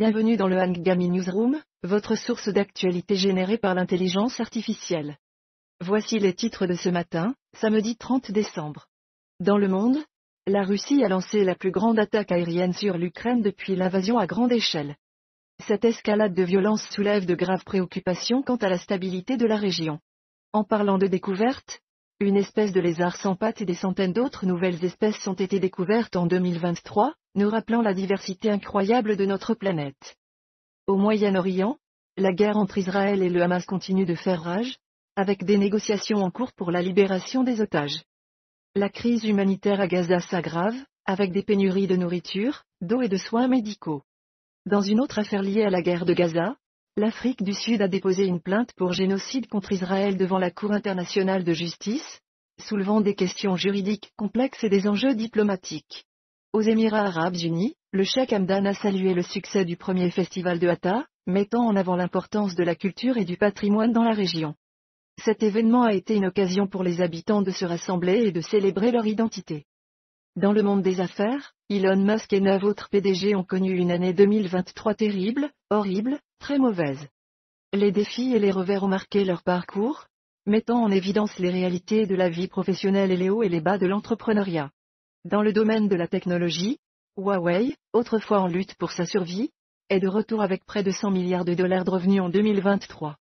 Bienvenue dans le Hangami Newsroom, votre source d'actualité générée par l'intelligence artificielle. Voici les titres de ce matin, samedi 30 décembre. Dans le monde, la Russie a lancé la plus grande attaque aérienne sur l'Ukraine depuis l'invasion à grande échelle. Cette escalade de violence soulève de graves préoccupations quant à la stabilité de la région. En parlant de découverte, une espèce de lézard sans pattes et des centaines d'autres nouvelles espèces ont été découvertes en 2023, nous rappelant la diversité incroyable de notre planète. Au Moyen-Orient, la guerre entre Israël et le Hamas continue de faire rage, avec des négociations en cours pour la libération des otages. La crise humanitaire à Gaza s'aggrave, avec des pénuries de nourriture, d'eau et de soins médicaux. Dans une autre affaire liée à la guerre de Gaza, l'Afrique du Sud a déposé une plainte pour génocide contre Israël devant la Cour internationale de justice, soulevant des questions juridiques complexes et des enjeux diplomatiques. Aux Émirats arabes unis, le cheikh Hamdan a salué le succès du premier festival de Hatta, mettant en avant l'importance de la culture et du patrimoine dans la région. Cet événement a été une occasion pour les habitants de se rassembler et de célébrer leur identité. Dans le monde des affaires, Elon Musk et neuf autres PDG ont connu une année 2023 terrible, horrible, très mauvaise. Les défis et les revers ont marqué leur parcours, mettant en évidence les réalités de la vie professionnelle et les hauts et les bas de l'entrepreneuriat. Dans le domaine de la technologie, Huawei, autrefois en lutte pour sa survie, est de retour avec près de 100 milliards de dollars de revenus en 2023.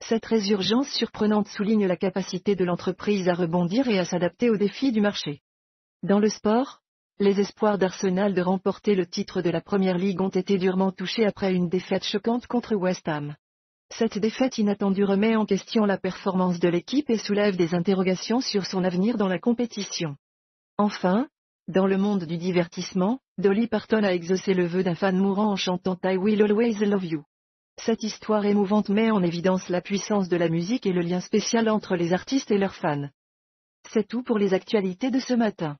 Cette résurgence surprenante souligne la capacité de l'entreprise à rebondir et à s'adapter aux défis du marché. Dans le sport, les espoirs d'Arsenal de remporter le titre de la Première Ligue ont été durement touchés après une défaite choquante contre West Ham. Cette défaite inattendue remet en question la performance de l'équipe et soulève des interrogations sur son avenir dans la compétition. Enfin, dans le monde du divertissement, Dolly Parton a exaucé le vœu d'un fan mourant en chantant I Will Always Love You. Cette histoire émouvante met en évidence la puissance de la musique et le lien spécial entre les artistes et leurs fans. C'est tout pour les actualités de ce matin.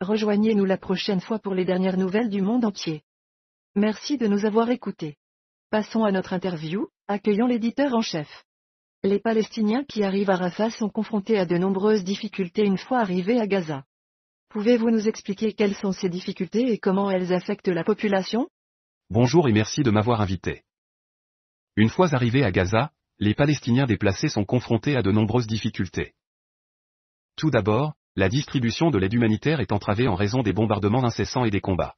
Rejoignez-nous la prochaine fois pour les dernières nouvelles du monde entier. Merci de nous avoir écoutés. Passons à notre interview, accueillant l'éditeur en chef. Les Palestiniens qui arrivent à Rafah sont confrontés à de nombreuses difficultés une fois arrivés à Gaza. Pouvez-vous nous expliquer quelles sont ces difficultés et comment elles affectent la population? Bonjour et merci de m'avoir invité. Une fois arrivés à Gaza, les Palestiniens déplacés sont confrontés à de nombreuses difficultés. Tout d'abord, la distribution de l'aide humanitaire est entravée en raison des bombardements incessants et des combats.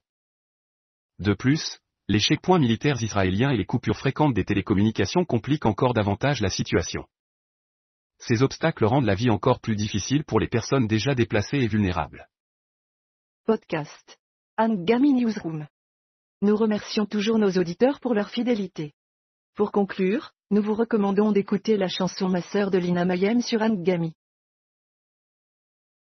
De plus, les checkpoints militaires israéliens et les coupures fréquentes des télécommunications compliquent encore davantage la situation. Ces obstacles rendent la vie encore plus difficile pour les personnes déjà déplacées et vulnérables. Podcast. Angami Newsroom. Nous remercions toujours nos auditeurs pour leur fidélité. Pour conclure, nous vous recommandons d'écouter la chanson Ma sœur de Lina Mayem sur Angami.